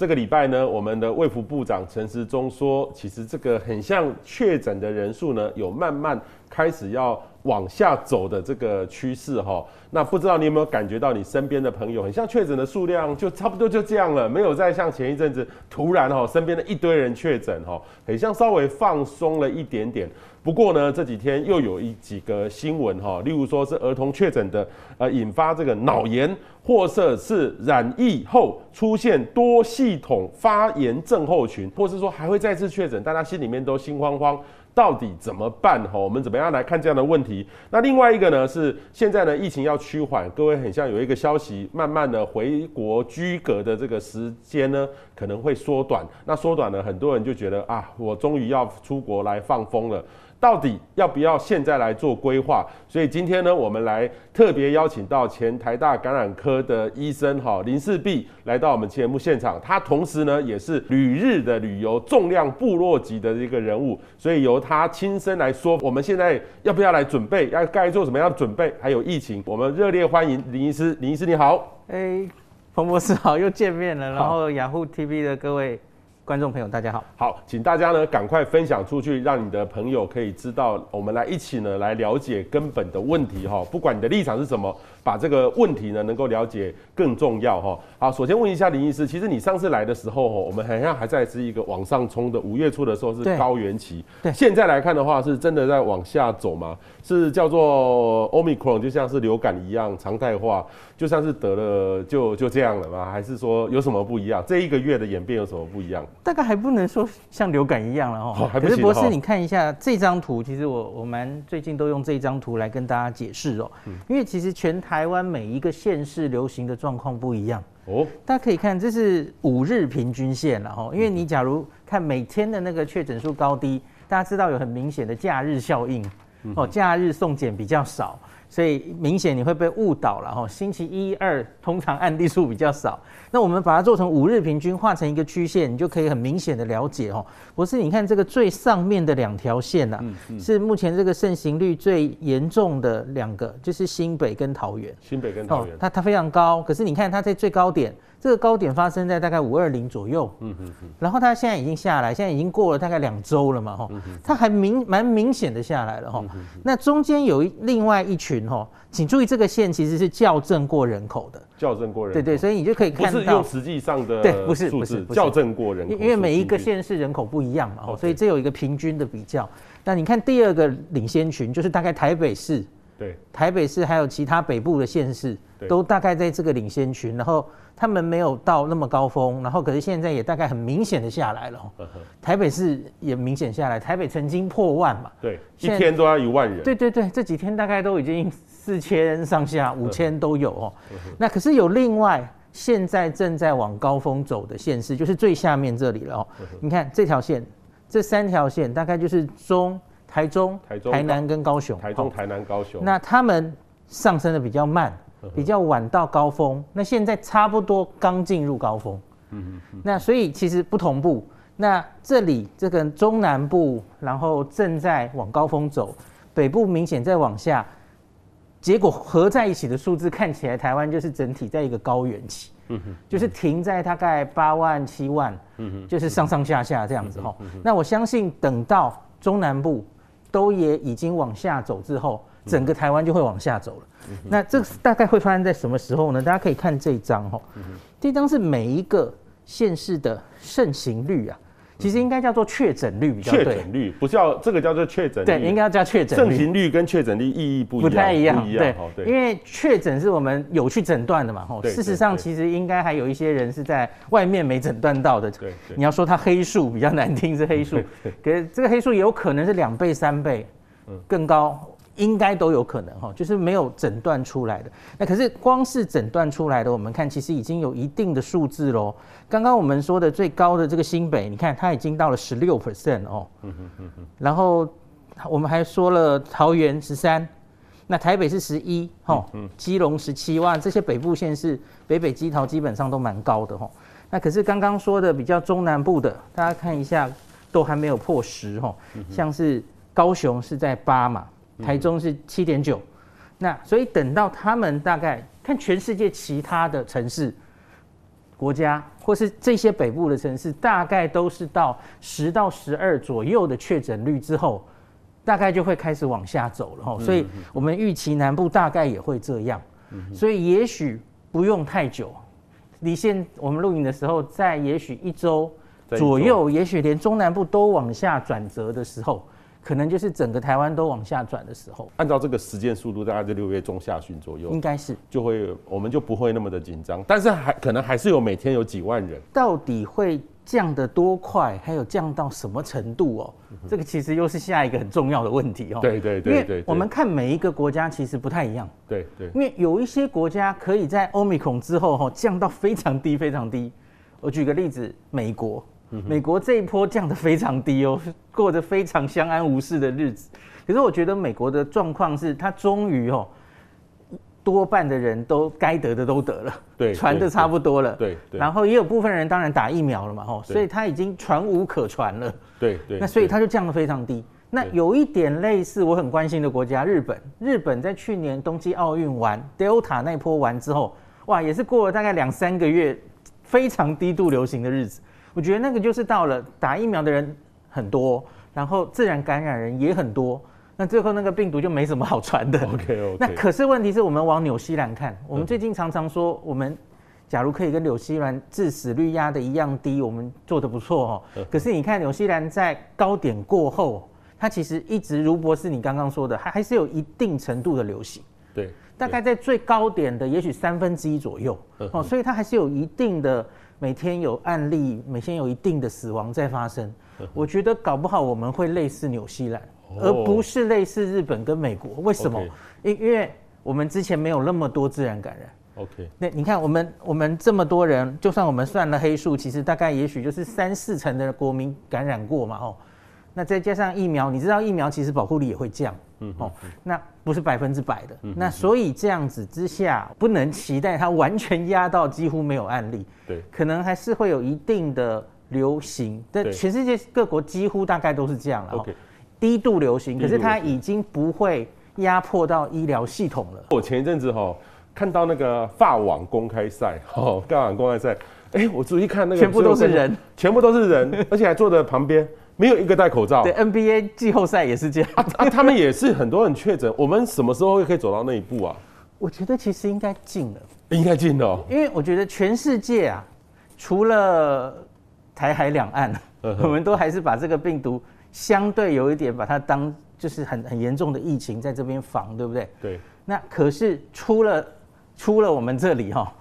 这个礼拜呢，我们的卫福部长陈时中说，其实这个很像确诊的人数呢，有慢慢开始要往下走的这个趋势哈。那不知道你有没有感觉到，你身边的朋友很像确诊的数量就差不多就这样了，没有再像前一阵子突然哈，身边的一堆人确诊哈，很像稍微放松了一点点。不过呢，这几天又有一几个新闻哈，例如说是儿童确诊的，呃，引发这个脑炎，或者是染疫后出现多细系统发炎症候群，或是说还会再次确诊，大家心里面都心慌慌。到底怎么办？哈，我们怎么样来看这样的问题？那另外一个呢，是现在呢疫情要趋缓，各位很像有一个消息，慢慢的回国居隔的这个时间呢可能会缩短。那缩短了，很多人就觉得啊，我终于要出国来放风了。到底要不要现在来做规划？所以今天呢，我们来特别邀请到前台大感染科的医生哈林氏璧来到我们节目现场。他同时呢也是旅日的旅游重量部落级的一个人物，所以由他亲身来说，我们现在要不要来准备？要该做什么样的准备？还有疫情，我们热烈欢迎林医师。林医师你好，哎，彭博士好，又见面了。然后雅虎 TV 的各位。观众朋友，大家好，好，请大家呢赶快分享出去，让你的朋友可以知道，我们来一起呢来了解根本的问题哈，不管你的立场是什么。把这个问题呢能够了解更重要哈。好，首先问一下林医师，其实你上次来的时候，我们好像还在是一个往上冲的，五月初的时候是高原期。对。现在来看的话，是真的在往下走吗？是叫做 Omicron，就像是流感一样常态化，就像是得了就就这样了吗？还是说有什么不一样？这一个月的演变有什么不一样？大概还不能说像流感一样了哈。可是博士，你看一下这张图，其实我我们最近都用这张图来跟大家解释哦，因为其实全台湾每一个县市流行的状况不一样哦，大家可以看，这是五日平均线了哈。因为你假如看每天的那个确诊数高低，大家知道有很明显的假日效应哦，假日送检比较少。所以明显你会被误导了哈，星期一二通常案例数比较少，那我们把它做成五日平均，画成一个曲线，你就可以很明显的了解哦。不是，你看这个最上面的两条线呐、啊，是目前这个盛行率最严重的两个，就是新北跟桃园。新北跟桃园，它它非常高，可是你看它在最高点。这个高点发生在大概五二零左右，嗯嗯嗯，然后它现在已经下来，现在已经过了大概两周了嘛，哈，它还明蛮明显的下来了，哈。那中间有一另外一群，哈，请注意这个线其实是校正过人口的，校正过人口，对对，所以你就可以看到，不是用实际上的，对，不是不是校正过人口，因为每一个县市人口不一样嘛，哦，所以这有一个平均的比较。那你看第二个领先群，就是大概台北市，对，台北市还有其他北部的县市，都大概在这个领先群，然后。他们没有到那么高峰，然后可是现在也大概很明显的下来了。台北市也明显下来，台北曾经破万嘛。对，一天都要一万人。对对对，这几天大概都已经四千上下，五千都有哦。那可是有另外现在正在往高峰走的县市，就是最下面这里了哦。你看这条线，这三条线大概就是中、台中、台中、台南跟高雄。台中、台南、高雄。那他们上升的比较慢。比较晚到高峰，那现在差不多刚进入高峰，嗯嗯，那所以其实不同步。那这里这个中南部，然后正在往高峰走，北部明显在往下，结果合在一起的数字看起来，台湾就是整体在一个高原期，嗯哼，就是停在大概八万七万，嗯哼，就是上上下下这样子哈。那我相信等到中南部都也已经往下走之后，整个台湾就会往下走了。那这大概会发生在什么时候呢？大家可以看这一张哈，这张是每一个县市的盛行率啊，其实应该叫做确诊率比较对。确诊率不叫这个叫做确诊率，对，应该要叫确诊率。盛行率跟确诊率意义不一样，不太一样，对，对，因为确诊是我们有去诊断的嘛，吼。事实上，其实应该还有一些人是在外面没诊断到的。对，你要说他黑数比较难听是黑数，可是这个黑数也有可能是两倍、三倍，更高。应该都有可能哈，就是没有诊断出来的。那可是光是诊断出来的，我们看其实已经有一定的数字喽。刚刚我们说的最高的这个新北，你看它已经到了十六 percent 哦。嗯哼嗯哼。然后我们还说了桃园十三，那台北是十一，哈，基隆十七，万，这些北部县市北北基桃基本上都蛮高的哈。那可是刚刚说的比较中南部的，大家看一下，都还没有破十哈，像是。高雄是在八嘛，台中是七点九，那所以等到他们大概看全世界其他的城市、国家，或是这些北部的城市，大概都是到十到十二左右的确诊率之后，大概就会开始往下走了哈。所以我们预期南部大概也会这样，所以也许不用太久。离现我们录影的时候，在也许一周左右，也许连中南部都往下转折的时候，可能就是整个台湾都往下转的时候。按照这个时间速度，大概在六月中下旬左右，应该是就会我们就不会那么的紧张，但是还可能还是有每天有几万人。到底会降得多快，还有降到什么程度哦？这个其实又是下一个很重要的问题哦。对对对对，我们看每一个国家其实不太一样。对对，因为有一些国家可以在 Omicron 之后哈降到非常低非常低。我举个例子，美国，美国这一波降得非常低哦，过着非常相安无事的日子。可是我觉得美国的状况是，它终于哦。多半的人都该得的都得了，对，传的差不多了，对对。然后也有部分人当然打疫苗了嘛，吼，所以他已经传无可传了，对对。那所以他就降得非常低。那有一点类似我很关心的国家日本，日本在去年冬季奥运完 Delta 那波完之后，哇，也是过了大概两三个月非常低度流行的日子。我觉得那个就是到了打疫苗的人很多，然后自然感染人也很多。那最后那个病毒就没什么好传的。OK OK。那可是问题是我们往纽西兰看，我们最近常常说，我们假如可以跟纽西兰致死率压的一样低，我们做的不错哦。可是你看纽西兰在高点过后，它其实一直如博士你刚刚说的，还还是有一定程度的流行。对。大概在最高点的也许三分之一左右哦，所以它还是有一定的每天有案例，每天有一定的死亡在发生。我觉得搞不好我们会类似纽西兰。而不是类似日本跟美国，为什么？因因为我们之前没有那么多自然感染。OK，那你看我们我们这么多人，就算我们算了黑数，其实大概也许就是三四成的国民感染过嘛，哦，那再加上疫苗，你知道疫苗其实保护力也会降，嗯，哦，那不是百分之百的，那所以这样子之下，不能期待它完全压到几乎没有案例，对，可能还是会有一定的流行，但全世界各国几乎大概都是这样了。OK。低度流行，可是它已经不会压迫到医疗系统了。我前一阵子哈看到那个法网公开赛，哈法网公开赛，哎，我注意看那个全部都是人，全部都是人，而且还坐在旁边，没有一个戴口罩。对，NBA 季后赛也是这样啊，他们也是很多人确诊。我们什么时候会可以走到那一步啊？我觉得其实应该近了，应该近了，因为我觉得全世界啊，除了台海两岸，我们都还是把这个病毒。相对有一点把它当就是很很严重的疫情在这边防，对不对？对。那可是出了出了我们这里哈，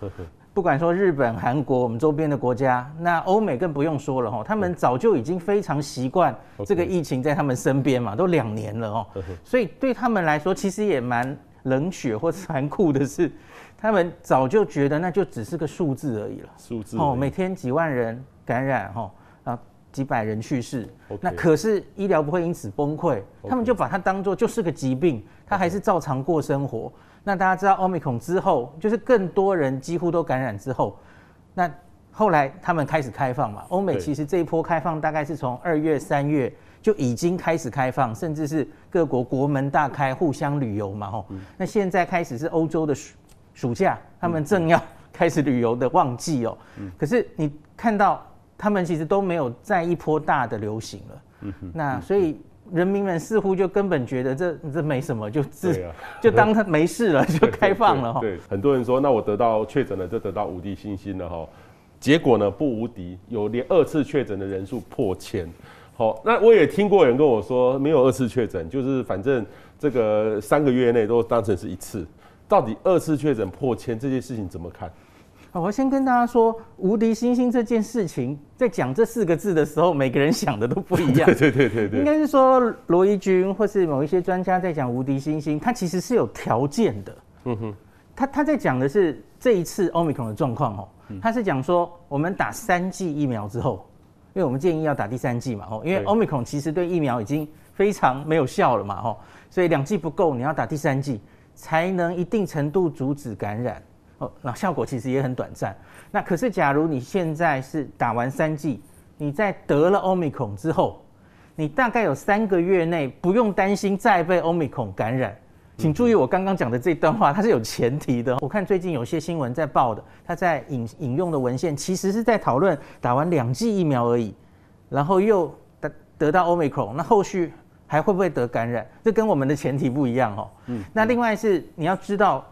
不管说日本、韩国，我们周边的国家，那欧美更不用说了哈，他们早就已经非常习惯这个疫情在他们身边嘛，都两年了哦。所以对他们来说，其实也蛮冷血或残酷的是，他们早就觉得那就只是个数字而已了。数字哦，每天几万人感染哈。几百人去世那可是医疗不会因此崩溃他们就把它当做就是个疾病，他还是照常过生活。那大家知道，Omicron 之后，就是更多人几乎都感染之后，那后来他们开始开放嘛。欧美其实这一波开放大概是从二月、三月就已经开始开放，甚至是各国国门大开，互相旅游嘛。吼、嗯，那现在开始是欧洲的暑暑假，他们正要开始旅游的旺季哦。嗯、可是你看到。他们其实都没有再一波大的流行了，嗯哼，那所以人民们似乎就根本觉得这这没什么，就自、啊、就当他没事了，就开放了哈。对，很多人说，那我得到确诊了，就得到无敌星星了哈。结果呢，不无敌，有连二次确诊的人数破千。好，那我也听过人跟我说，没有二次确诊，就是反正这个三个月内都当成是一次。到底二次确诊破千这件事情怎么看？好，我先跟大家说，无敌星星这件事情，在讲这四个字的时候，每个人想的都不一样。对对对对对。应该是说罗伊军或是某一些专家在讲无敌星星，它其实是有条件的。嗯哼。他他在讲的是这一次 Omicron 的状况哦，他是讲说我们打三剂疫苗之后，因为我们建议要打第三剂嘛哦，因为 Omicron 其实对疫苗已经非常没有效了嘛哦，所以两剂不够，你要打第三剂才能一定程度阻止感染。哦，那效果其实也很短暂。那可是，假如你现在是打完三剂，你在得了 Omicron 之后，你大概有三个月内不用担心再被 Omicron 感染。请注意我刚刚讲的这段话，它是有前提的。我看最近有些新闻在报的，它在引引用的文献其实是在讨论打完两剂疫苗而已，然后又得得到 Omicron，那后续还会不会得感染？这跟我们的前提不一样哦。嗯。那另外是你要知道，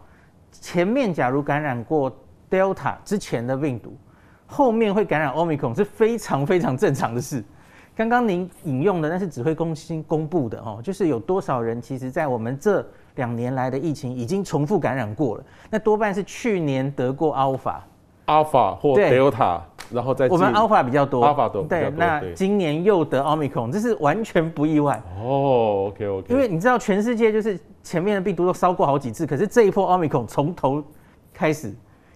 前面假如感染过 Delta 之前的病毒，后面会感染 Omicron 是非常非常正常的事。刚刚您引用的那是指挥中心公布的哦，就是有多少人其实在我们这。两年来的疫情已经重复感染过了，那多半是去年得过 Alpha、Alpha 或 Delta，然后再我们 Alpha 比较多，Alpha 多对，那今年又得 Omicron，这是完全不意外哦。OK OK，因为你知道全世界就是前面的病毒都烧过好几次，可是这一波 Omicron 从头开始，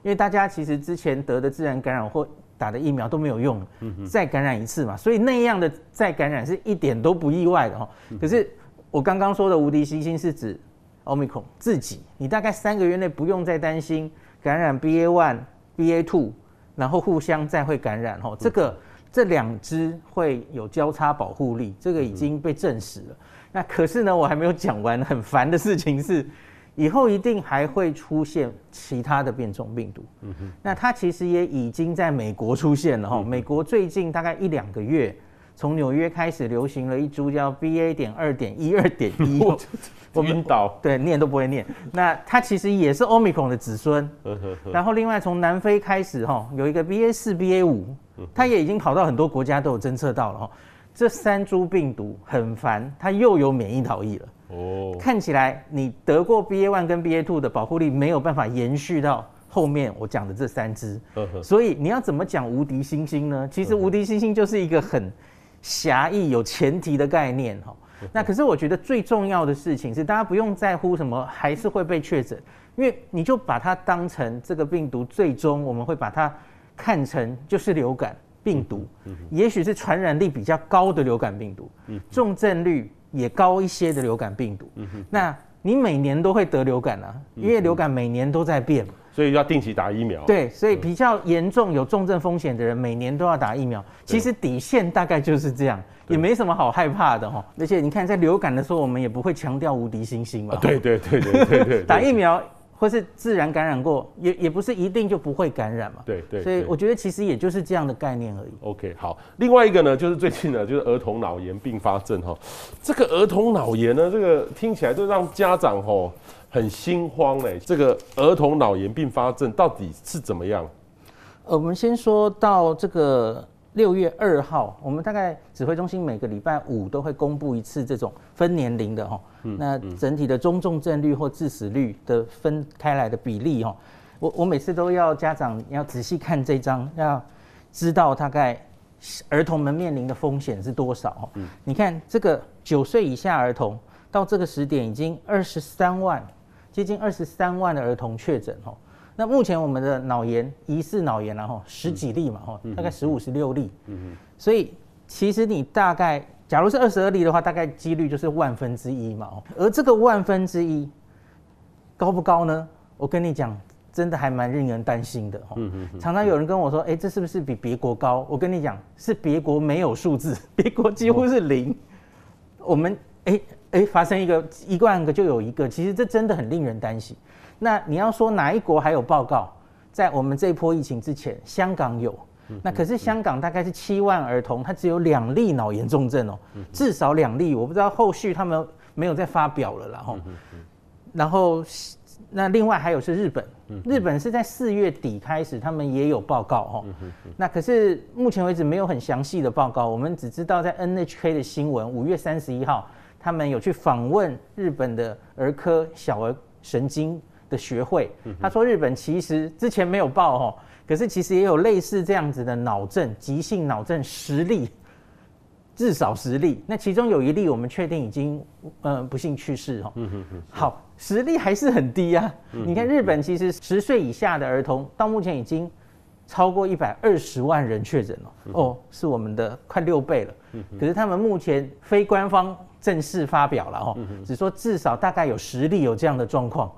因为大家其实之前得的自然感染或打的疫苗都没有用，再感染一次嘛，所以那样的再感染是一点都不意外的哈。可是我刚刚说的无敌星星是指。Omicron 自己，你大概三个月内不用再担心感染 BA one、BA two，然后互相再会感染哦。这个这两只会有交叉保护力，这个已经被证实了。那可是呢，我还没有讲完，很烦的事情是，以后一定还会出现其他的变种病毒。嗯哼。那它其实也已经在美国出现了哈。美国最近大概一两个月，从纽约开始流行了一株叫 BA 点二点一二点一。我晕倒，对，念都不会念。那它其实也是 Omicron 的子孙。然后另外从南非开始哈，有一个 BA 四、BA 五，它也已经跑到很多国家都有侦测到了哈。这三株病毒很烦，它又有免疫逃逸了。哦，看起来你得过 BA one 跟 BA two 的保护力没有办法延续到后面我讲的这三只。所以你要怎么讲无敌星星呢？其实无敌星星就是一个很狭义、有前提的概念哈。那可是我觉得最重要的事情是，大家不用在乎什么还是会被确诊，因为你就把它当成这个病毒，最终我们会把它看成就是流感病毒，也许是传染力比较高的流感病毒，重症率也高一些的流感病毒。那你每年都会得流感啊，因为流感每年都在变。所以要定期打疫苗。对，所以比较严重有重症风险的人，每年都要打疫苗。其实底线大概就是这样，也没什么好害怕的哈。而且你看，在流感的时候，我们也不会强调无敌星星嘛。对对对对对 对。打疫苗或是自然感染过，也也不是一定就不会感染嘛。对对。所以我觉得其实也就是这样的概念而已。OK，好。另外一个呢，就是最近呢，就是儿童脑炎并发症哈。这个儿童脑炎呢，这个听起来就让家长吼。很心慌嘞，这个儿童脑炎并发症到底是怎么样？呃，我们先说到这个六月二号，我们大概指挥中心每个礼拜五都会公布一次这种分年龄的哈，那整体的中重症率或致死率的分开来的比例哈，我我每次都要家长要仔细看这张，要知道大概儿童们面临的风险是多少。嗯，你看这个九岁以下儿童到这个时点已经二十三万。接近二十三万的儿童确诊哦，那目前我们的脑炎疑似脑炎然后十几例嘛哈，大概十五十六例，所以其实你大概假如是二十二例的话，大概几率就是万分之一嘛，而这个万分之一高不高呢？我跟你讲，真的还蛮令人担心的哈。常常有人跟我说，哎，这是不是比别国高？我跟你讲，是别国没有数字，别国几乎是零，我们哎。诶，发生一个一万个就有一个，其实这真的很令人担心。那你要说哪一国还有报告？在我们这一波疫情之前，香港有。那可是香港大概是七万儿童，他只有两例脑炎重症哦，至少两例。我不知道后续他们没有再发表了啦吼。然后那另外还有是日本，日本是在四月底开始，他们也有报告哦。那可是目前为止没有很详细的报告，我们只知道在 NHK 的新闻，五月三十一号。他们有去访问日本的儿科小儿神经的学会，他说日本其实之前没有报哦，可是其实也有类似这样子的脑症，急性脑症十例，至少十例。那其中有一例我们确定已经呃不幸去世哦。好，十例还是很低啊。你看日本其实十岁以下的儿童到目前已经超过一百二十万人确诊了哦，是我们的快六倍了。可是他们目前非官方。正式发表了哦，只说至少大概有十例有这样的状况，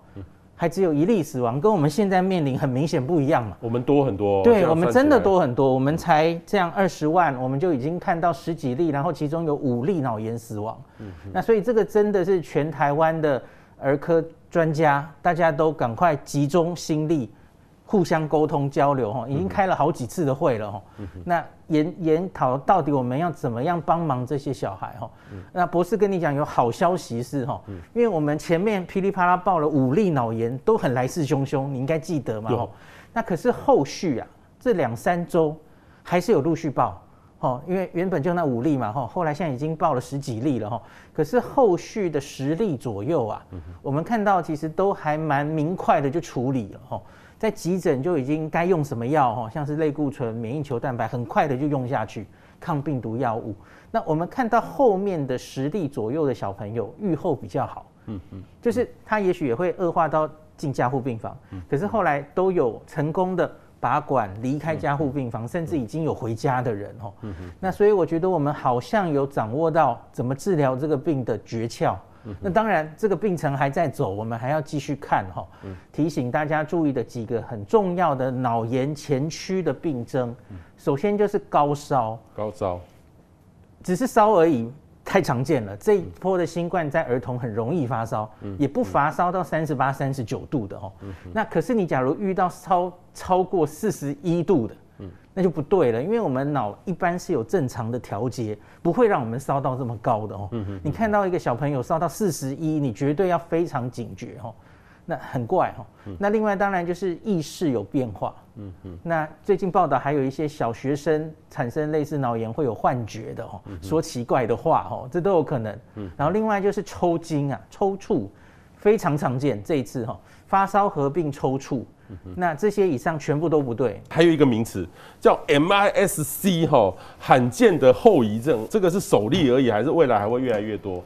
还只有一例死亡，跟我们现在面临很明显不一样嘛。我们多很多，对，我们真的多很多。我们才这样二十万，我们就已经看到十几例，然后其中有五例脑炎死亡。嗯，那所以这个真的是全台湾的儿科专家，大家都赶快集中心力。互相沟通交流哈，已经开了好几次的会了哈。嗯、那研研讨到底我们要怎么样帮忙这些小孩哈？嗯、那博士跟你讲有好消息是哈，嗯、因为我们前面噼里啪啦报了五例脑炎，都很来势汹汹，你应该记得嘛？有那可是后续啊，这两三周还是有陆续报哈，因为原本就那五例嘛哈，后来现在已经报了十几例了哈。可是后续的十例左右啊，嗯、我们看到其实都还蛮明快的就处理了哈。在急诊就已经该用什么药哈，像是类固醇、免疫球蛋白，很快的就用下去抗病毒药物。那我们看到后面的十例左右的小朋友愈后比较好，嗯嗯，就是他也许也会恶化到进加护病房，可是后来都有成功的拔管离开加护病房，甚至已经有回家的人哦。那所以我觉得我们好像有掌握到怎么治疗这个病的诀窍。那当然，这个病程还在走，我们还要继续看哈。提醒大家注意的几个很重要的脑炎前驱的病症，首先就是高烧，高烧，只是烧而已，太常见了。这一波的新冠在儿童很容易发烧，也不乏烧到三十八、三十九度的哦。那可是你假如遇到烧超过四十一度的。那就不对了，因为我们脑一般是有正常的调节，不会让我们烧到这么高的哦。嗯嗯。你看到一个小朋友烧到四十一，你绝对要非常警觉哦。那很怪哦。那另外当然就是意识有变化。嗯嗯。那最近报道还有一些小学生产生类似脑炎会有幻觉的哦，说奇怪的话哦，这都有可能。嗯。然后另外就是抽筋啊、抽搐，非常常见。这一次哈，发烧合并抽搐。那这些以上全部都不对，还有一个名词叫 MIS-C 哈，罕见的后遗症，这个是首例而已，还是未来还会越来越多？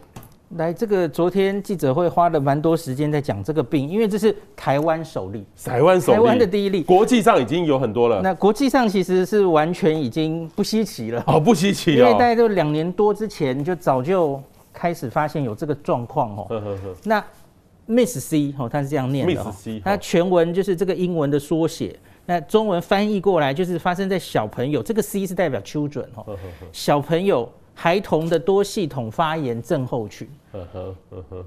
来，这个昨天记者会花了蛮多时间在讲这个病，因为这是台湾首例，台湾首例，台湾的第一例，国际上已经有很多了。那国际上其实是完全已经不稀奇了哦，不稀奇，因为大概都两年多之前就早就开始发现有这个状况哦。呵呵呵那 MIS-C 哦，它是这样念的，它全文就是这个英文的缩写，那中文翻译过来就是发生在小朋友，这个 C 是代表 children 哦，小朋友孩童的多系统发炎症候群，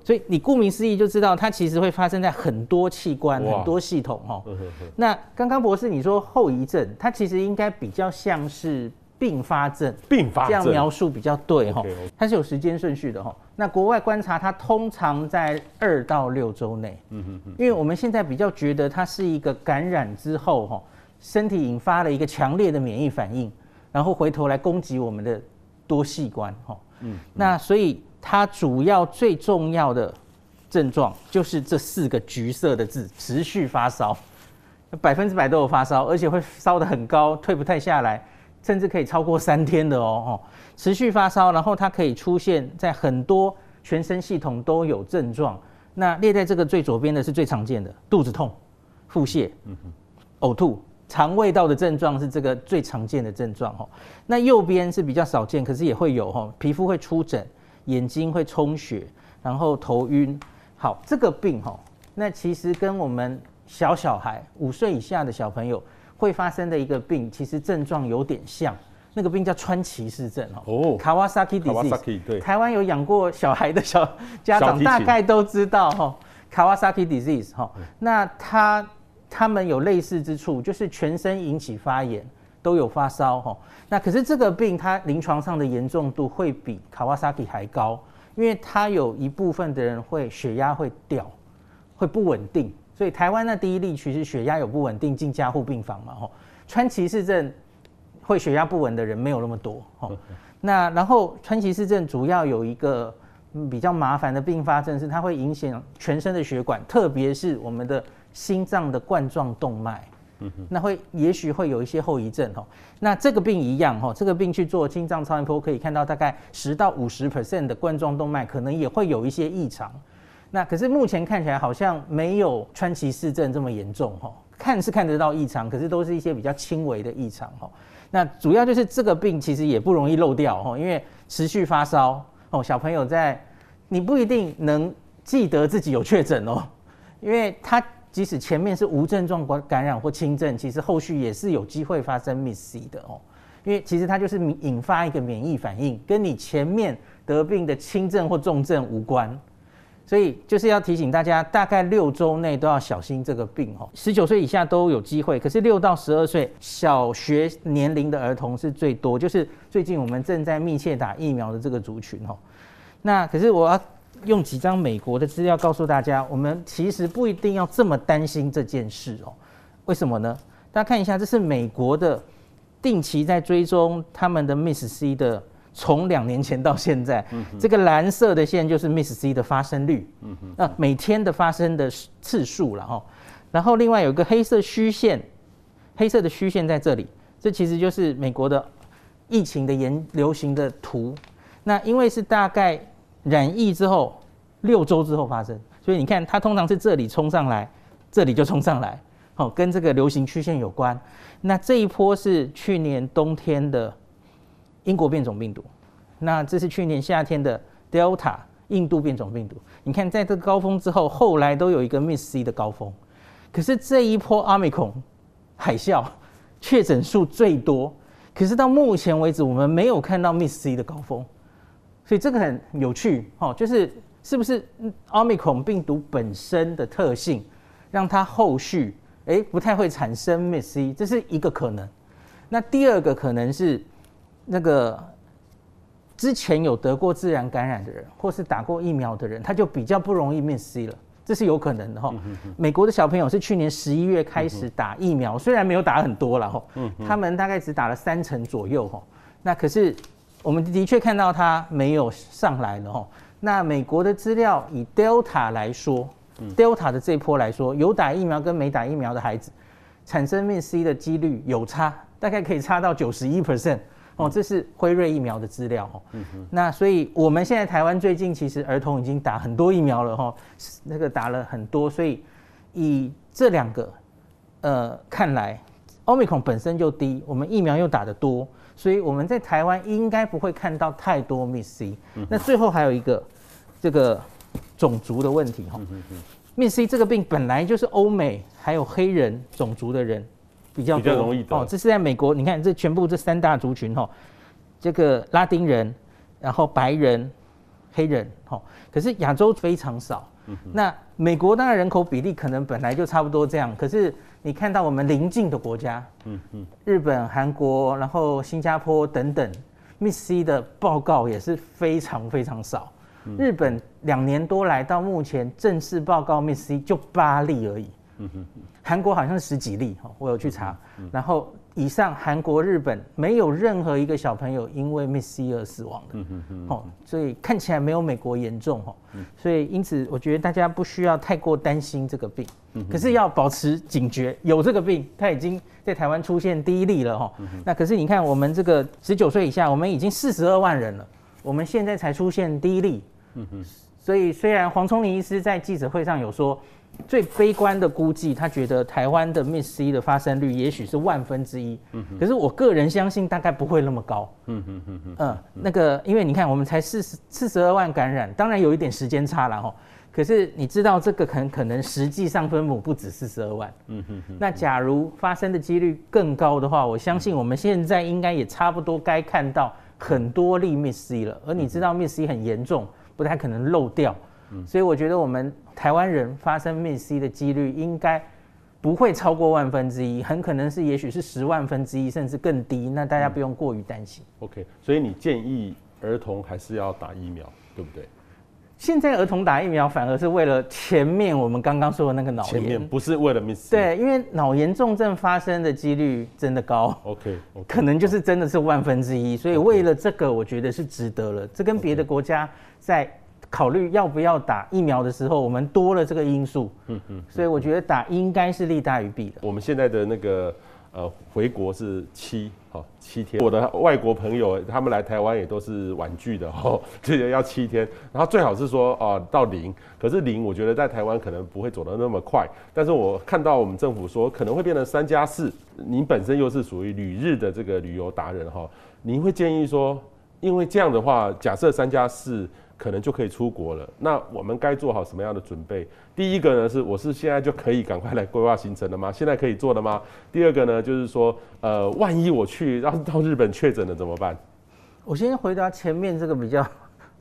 所以你顾名思义就知道它其实会发生在很多器官、很多系统哦。那刚刚博士你说后遗症，它其实应该比较像是。并发症，并发症。这样描述比较对哈，它是有时间顺序的哈。那国外观察它通常在二到六周内，嗯哼哼，因为我们现在比较觉得它是一个感染之后哈，身体引发了一个强烈的免疫反应，然后回头来攻击我们的多器官哈，嗯，那所以它主要最重要的症状就是这四个橘色的字：持续发烧，百分之百都有发烧，而且会烧得很高，退不太下来。甚至可以超过三天的哦，哦持续发烧，然后它可以出现在很多全身系统都有症状。那列在这个最左边的是最常见的，肚子痛、腹泻、呕吐、肠胃道的症状是这个最常见的症状哦。那右边是比较少见，可是也会有哦，皮肤会出疹，眼睛会充血，然后头晕。好，这个病哈，那其实跟我们小小孩五岁以下的小朋友。会发生的一个病，其实症状有点像那个病叫川崎氏症哦。Kawasaki disease。对，台湾有养过小孩的小家长 大概都知道哈。Kawasaki disease 哈，那他他们有类似之处，就是全身引起发炎，都有发烧哈。那可是这个病它临床上的严重度会比 Kawasaki 还高，因为它有一部分的人会血压会掉，会不稳定。所以台湾那第一例其实血压有不稳定进加护病房嘛，吼，川崎市症会血压不稳的人没有那么多，吼。那然后川崎市症主要有一个比较麻烦的并发症是它会影响全身的血管，特别是我们的心脏的冠状动脉，那会也许会有一些后遗症，吼。那这个病一样，吼，这个病去做心脏超音波可以看到大概十到五十 percent 的冠状动脉可能也会有一些异常。那可是目前看起来好像没有川崎氏症这么严重哈，看是看得到异常，可是都是一些比较轻微的异常哈。那主要就是这个病其实也不容易漏掉哈，因为持续发烧哦，小朋友在你不一定能记得自己有确诊哦，因为它即使前面是无症状感感染或轻症，其实后续也是有机会发生 MIS-C 的哦。因为其实它就是引发一个免疫反应，跟你前面得病的轻症或重症无关。所以就是要提醒大家，大概六周内都要小心这个病哦。十九岁以下都有机会，可是六到十二岁小学年龄的儿童是最多，就是最近我们正在密切打疫苗的这个族群哦。那可是我要用几张美国的资料告诉大家，我们其实不一定要这么担心这件事哦。为什么呢？大家看一下，这是美国的定期在追踪他们的 Miss C 的。从两年前到现在，嗯、这个蓝色的线就是 Miss C 的发生率，那每天的发生的次数了哈。然后另外有一个黑色虚线，黑色的虚线在这里，这其实就是美国的疫情的研流行的图。那因为是大概染疫之后六周之后发生，所以你看它通常是这里冲上来，这里就冲上来，好，跟这个流行曲线有关。那这一波是去年冬天的。英国变种病毒，那这是去年夏天的 Delta 印度变种病毒。你看，在这个高峰之后，后来都有一个 Miss C 的高峰。可是这一波 Omicron 海啸 确诊数最多，可是到目前为止，我们没有看到 Miss C 的高峰。所以这个很有趣哦，就是是不是 Omicron 病毒本身的特性，让它后续诶不太会产生 Miss C，这是一个可能。那第二个可能是。那个之前有得过自然感染的人，或是打过疫苗的人，他就比较不容易 MIS-C 了，这是有可能的哈。美国的小朋友是去年十一月开始打疫苗，虽然没有打很多了哈，他们大概只打了三成左右哈。那可是我们的确看到他没有上来了哈。那美国的资料以 Delta 来说，Delta 的这一波来说，有打疫苗跟没打疫苗的孩子产生 MIS-C 的几率有差，大概可以差到九十一 percent。哦，这是辉瑞疫苗的资料哦。嗯哼。那所以我们现在台湾最近其实儿童已经打很多疫苗了哈，那个打了很多，所以以这两个呃看来，Omicron 本身就低，我们疫苗又打得多，所以我们在台湾应该不会看到太多 Miss C。那最后还有一个这个种族的问题哈。Miss C 这个病本来就是欧美还有黑人种族的人。比较，比较容易哦，这是在美国，你看这全部这三大族群哈，这个拉丁人，然后白人、黑人哈，可是亚洲非常少。那美国当然人口比例可能本来就差不多这样，可是你看到我们邻近的国家，嗯嗯，日本、韩国，然后新加坡等等，Miss C 的报告也是非常非常少。日本两年多来到目前正式报告 Miss C 就八例而已。嗯哼，韩国好像是十几例哈，我有去查，然后以上韩国、日本没有任何一个小朋友因为 Miss C 而死亡的，嗯哼哼，哦，所以看起来没有美国严重哈，所以因此我觉得大家不需要太过担心这个病，可是要保持警觉，有这个病，它已经在台湾出现第一例了哈，那可是你看我们这个十九岁以下，我们已经四十二万人了，我们现在才出现第一例，所以虽然黄聪林医师在记者会上有说。最悲观的估计，他觉得台湾的 Miss C 的发生率也许是万分之一。嗯，可是我个人相信大概不会那么高。嗯嗯嗯嗯。那个，因为你看，我们才四十四十二万感染，当然有一点时间差了哈。可是你知道，这个可可能实际上分母不止四十二万。嗯。那假如发生的几率更高的话，我相信我们现在应该也差不多该看到很多例 Miss C 了。而你知道 MIS-C 很严重，不太可能漏掉。所以我觉得我们台湾人发生 MIS-C 的几率应该不会超过万分之一，很可能是也许是十万分之一，甚至更低。那大家不用过于担心。OK，所以你建议儿童还是要打疫苗，对不对？现在儿童打疫苗反而是为了前面我们刚刚说的那个脑炎，前面不是为了 MIS-C。对，因为脑炎重症发生的几率真的高。OK，可能就是真的是万分之一，所以为了这个，我觉得是值得了。这跟别的国家在。考虑要不要打疫苗的时候，我们多了这个因素，嗯嗯，所以我觉得打应该是利大于弊的。我们现在的那个呃回国是七好七天，我的外国朋友他们来台湾也都是婉拒的哦，这个要七天，然后最好是说啊到零，可是零我觉得在台湾可能不会走得那么快，但是我看到我们政府说可能会变成三加四，您本身又是属于旅日的这个旅游达人哈，您会建议说，因为这样的话，假设三加四。可能就可以出国了。那我们该做好什么样的准备？第一个呢是，我是现在就可以赶快来规划行程了吗？现在可以做了吗？第二个呢，就是说，呃，万一我去让到日本确诊了怎么办？我先回答前面这个比较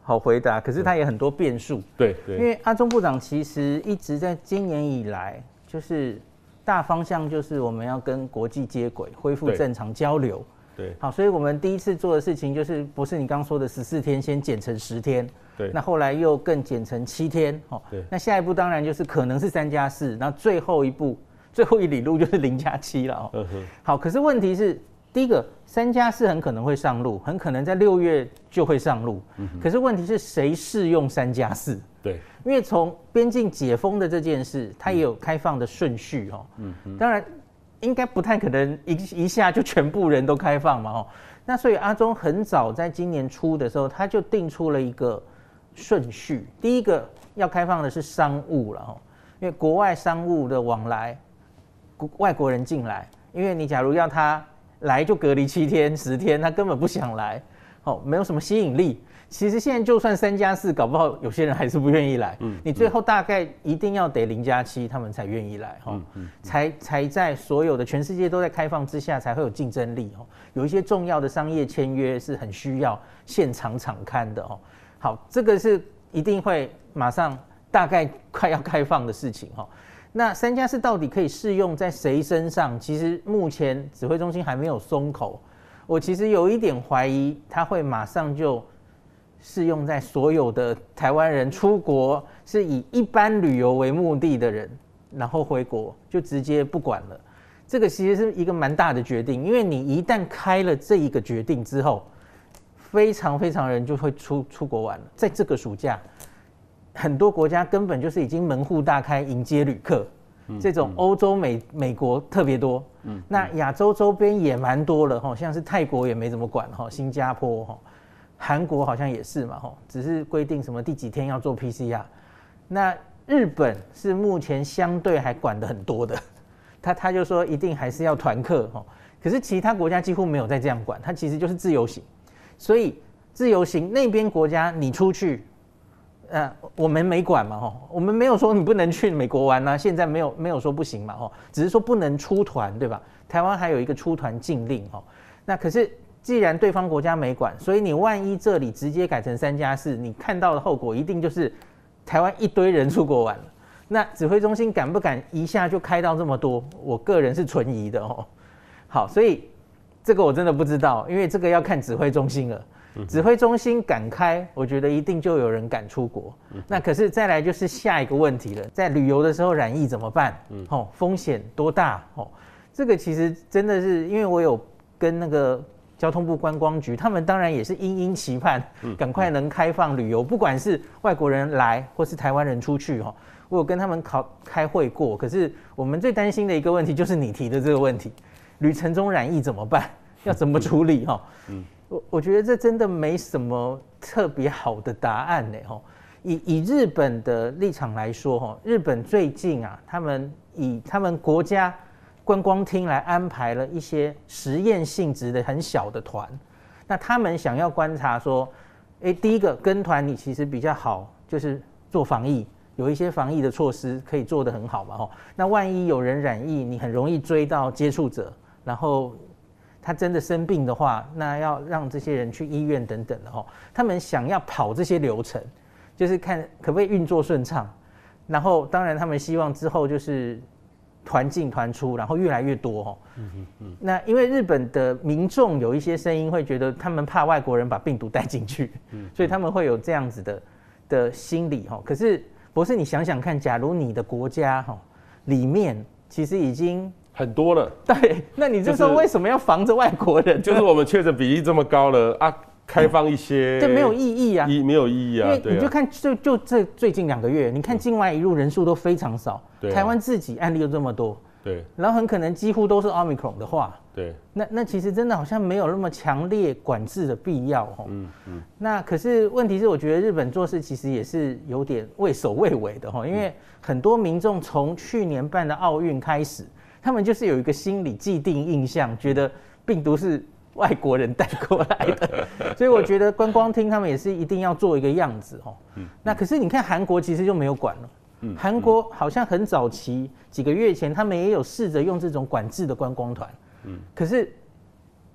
好回答，可是它也很多变数。对对，因为阿中部长其实一直在今年以来，就是大方向就是我们要跟国际接轨，恢复正常交流。对，好，所以我们第一次做的事情就是，不是你刚说的十四天，先减成十天。对，那后来又更减成七天。哦，对，那下一步当然就是可能是三加四，那最后一步，最后一里路就是零加七了。哦。好，可是问题是，第一个三加四很可能会上路，很可能在六月就会上路。嗯。可是问题是谁适用三加四？对，因为从边境解封的这件事，它也有开放的顺序。哦，嗯嗯。当然。应该不太可能一一下就全部人都开放嘛，哦，那所以阿中很早在今年初的时候，他就定出了一个顺序。第一个要开放的是商务了，哦，因为国外商务的往来，外国人进来，因为你假如要他来就隔离七天十天，他根本不想来，哦，没有什么吸引力。其实现在就算三加四，搞不好有些人还是不愿意来。嗯，你最后大概一定要得零加七，他们才愿意来哈。嗯嗯，才才在所有的全世界都在开放之下，才会有竞争力哦。有一些重要的商业签约是很需要现场场刊的哦。好，这个是一定会马上大概快要开放的事情哈。那三加四到底可以适用在谁身上？其实目前指挥中心还没有松口。我其实有一点怀疑，他会马上就。适用在所有的台湾人出国是以一般旅游为目的的人，然后回国就直接不管了。这个其实是一个蛮大的决定，因为你一旦开了这一个决定之后，非常非常人就会出出国玩了。在这个暑假，很多国家根本就是已经门户大开迎接旅客，这种欧洲美美国特别多，那亚洲周边也蛮多了哈，像是泰国也没怎么管哈，新加坡哈。韩国好像也是嘛，哈，只是规定什么第几天要做 PCR。那日本是目前相对还管的很多的，他他就说一定还是要团客，哈。可是其他国家几乎没有再这样管，他其实就是自由行。所以自由行那边国家你出去，呃，我们没管嘛，吼，我们没有说你不能去美国玩呐，现在没有没有说不行嘛，吼，只是说不能出团，对吧？台湾还有一个出团禁令，吼。那可是。既然对方国家没管，所以你万一这里直接改成三加四，你看到的后果一定就是台湾一堆人出国玩了。那指挥中心敢不敢一下就开到这么多？我个人是存疑的哦。好，所以这个我真的不知道，因为这个要看指挥中心了。指挥中心敢开，我觉得一定就有人敢出国。那可是再来就是下一个问题了，在旅游的时候染疫怎么办？哦，风险多大？哦，这个其实真的是因为我有跟那个。交通部观光局，他们当然也是殷殷期盼，赶快能开放旅游，不管是外国人来或是台湾人出去哦。我有跟他们考开会过，可是我们最担心的一个问题就是你提的这个问题，旅程中染疫怎么办？要怎么处理哈？嗯我我觉得这真的没什么特别好的答案呢哈。以以日本的立场来说哈，日本最近啊，他们以他们国家。观光厅来安排了一些实验性质的很小的团，那他们想要观察说，诶，第一个跟团你其实比较好，就是做防疫，有一些防疫的措施可以做得很好嘛，吼。那万一有人染疫，你很容易追到接触者，然后他真的生病的话，那要让这些人去医院等等的，吼。他们想要跑这些流程，就是看可不可以运作顺畅，然后当然他们希望之后就是。团进团出，然后越来越多哈。嗯嗯嗯。那因为日本的民众有一些声音会觉得，他们怕外国人把病毒带进去，嗯，所以他们会有这样子的的心理哈。可是博士，你想想看，假如你的国家哈里面其实已经很多了，对，那你就说为什么要防着外国人？就是我们确诊比例这么高了啊。开放一些，这没有意义啊，没有意义啊，因为你就看就就这最近两个月，你看境外一入人数都非常少，台湾自己案例又这么多，对，然后很可能几乎都是 Omicron 的话，对，那那其实真的好像没有那么强烈管制的必要哈，嗯嗯，那可是问题是，我觉得日本做事其实也是有点畏首畏尾的哈，因为很多民众从去年办的奥运开始，他们就是有一个心理既定印象，觉得病毒是。外国人带过来的，所以我觉得观光厅他们也是一定要做一个样子哦。那可是你看韩国其实就没有管了。韩国好像很早期几个月前，他们也有试着用这种管制的观光团。可是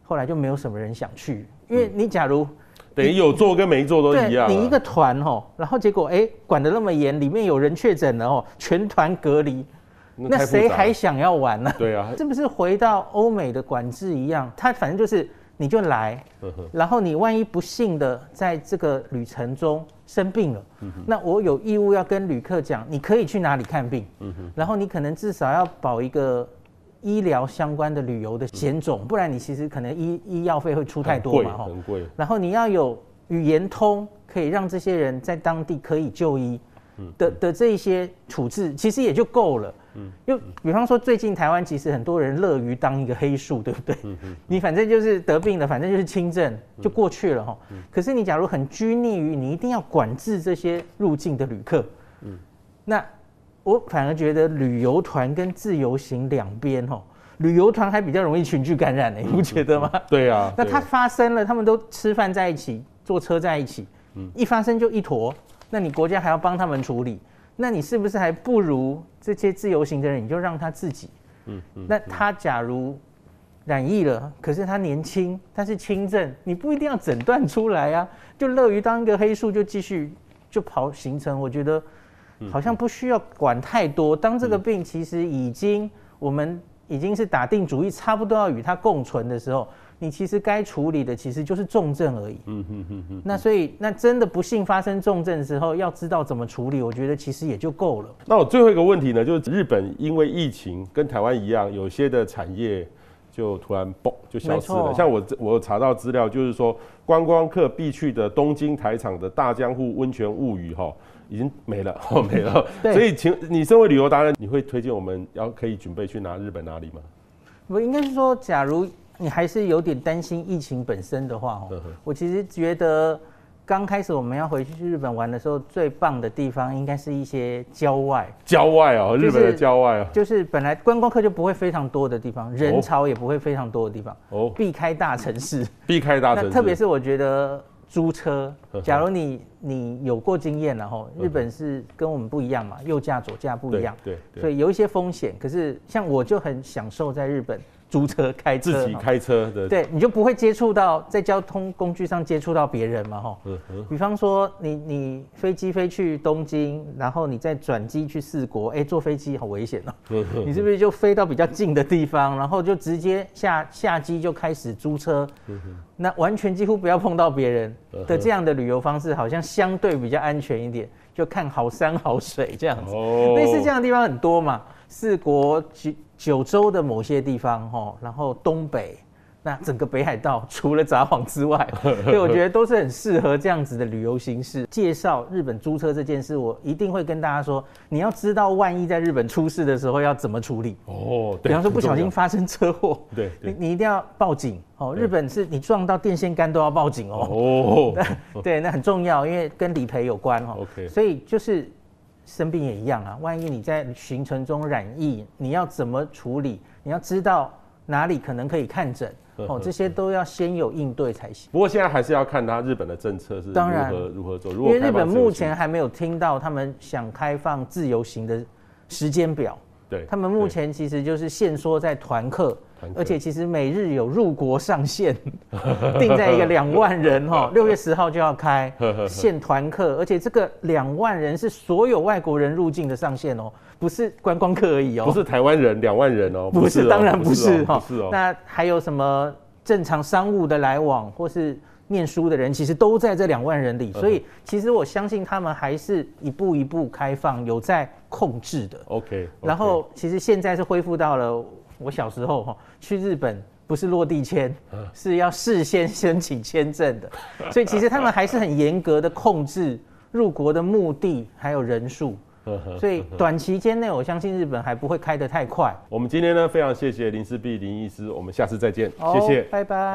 后来就没有什么人想去，因为你假如等于有做跟没做都一样。你一个团哦，然后结果哎管得那么严，里面有人确诊了哦，全团隔离。那谁还想要玩呢？对啊，这不是回到欧美的管制一样？他反正就是你就来，然后你万一不幸的在这个旅程中生病了，那我有义务要跟旅客讲，你可以去哪里看病，然后你可能至少要保一个医疗相关的旅游的险种，不然你其实可能医医药费会出太多嘛，很贵。然后你要有语言通，可以让这些人在当地可以就医的的这一些处置，其实也就够了。嗯，又比方说，最近台湾其实很多人乐于当一个黑数，对不对？嗯嗯。你反正就是得病了，反正就是轻症，就过去了哈。嗯。可是你假如很拘泥于你一定要管制这些入境的旅客，嗯，那我反而觉得旅游团跟自由行两边哈，旅游团还比较容易群聚感染呢，你不觉得吗？对啊。那它发生了，他们都吃饭在一起，坐车在一起，嗯，一发生就一坨，那你国家还要帮他们处理。那你是不是还不如这些自由行的人？你就让他自己。嗯嗯。那他假如染疫了，可是他年轻，他是轻症，你不一定要诊断出来啊，就乐于当一个黑数，就继续就跑行程。我觉得好像不需要管太多。当这个病其实已经我们已经是打定主意，差不多要与它共存的时候。你其实该处理的其实就是重症而已。嗯嗯嗯嗯。那所以，那真的不幸发生重症的时候，要知道怎么处理，我觉得其实也就够了。那我最后一个问题呢，就是日本因为疫情跟台湾一样，有些的产业就突然嘣就消失了。像我我查到资料，就是说观光客必去的东京台场的大江户温泉物语哈，已经没了，没了。对。所以，请你身为旅游达人，你会推荐我们要可以准备去拿日本哪里吗？我应该是说，假如。你还是有点担心疫情本身的话，哦，我其实觉得刚开始我们要回去去日本玩的时候，最棒的地方应该是一些郊外。郊外哦，日本的郊外哦，就是本来观光客就不会非常多的地方，人潮也不会非常多的地方，哦，避开大城市，避开大城市。特别是我觉得租车，假如你你有过经验然后，日本是跟我们不一样嘛，右驾左驾不一样，对，所以有一些风险。可是像我就很享受在日本。租车开车，自己开车的，对，你就不会接触到在交通工具上接触到别人嘛，哈。比方说你你飞机飞去东京，然后你再转机去四国，哎，坐飞机好危险哦。你是不是就飞到比较近的地方，然后就直接下下机就开始租车？那完全几乎不要碰到别人的这样的旅游方式，好像相对比较安全一点，就看好山好水这样子。类似这样的地方很多嘛，四国九州的某些地方，哈，然后东北，那整个北海道除了札幌之外，所以我觉得都是很适合这样子的旅游形式。介绍日本租车这件事，我一定会跟大家说，你要知道万一在日本出事的时候要怎么处理。哦，比方说不小心发生车祸，对，你你一定要报警哦。日本是你撞到电线杆都要报警哦。哦，对，那很重要，因为跟理赔有关哦。OK，所以就是。生病也一样啊，万一你在行程中染疫，你要怎么处理？你要知道哪里可能可以看诊哦，这些都要先有应对才行。不过现在还是要看他日本的政策是如何当然如何做，因为日本目前还没有听到他们想开放自由行的时间表。对，他们目前其实就是限缩在团客。而且其实每日有入国上限，定在一个两万人哈，六月十号就要开 限团客，而且这个两万人是所有外国人入境的上限哦，不是观光客而已哦，不是台湾人两万人哦，不是，当然不是哈，是哦。那还有什么正常商务的来往或是念书的人，其实都在这两万人里，所以其实我相信他们还是一步一步开放，有在控制的。OK，然后其实现在是恢复到了。我小时候哈去日本不是落地签，是要事先申请签证的，所以其实他们还是很严格的控制入国的目的还有人数，所以短期间内我相信日本还不会开得太快。我们今天呢非常谢谢林氏璧林医师，我们下次再见，谢谢，拜拜。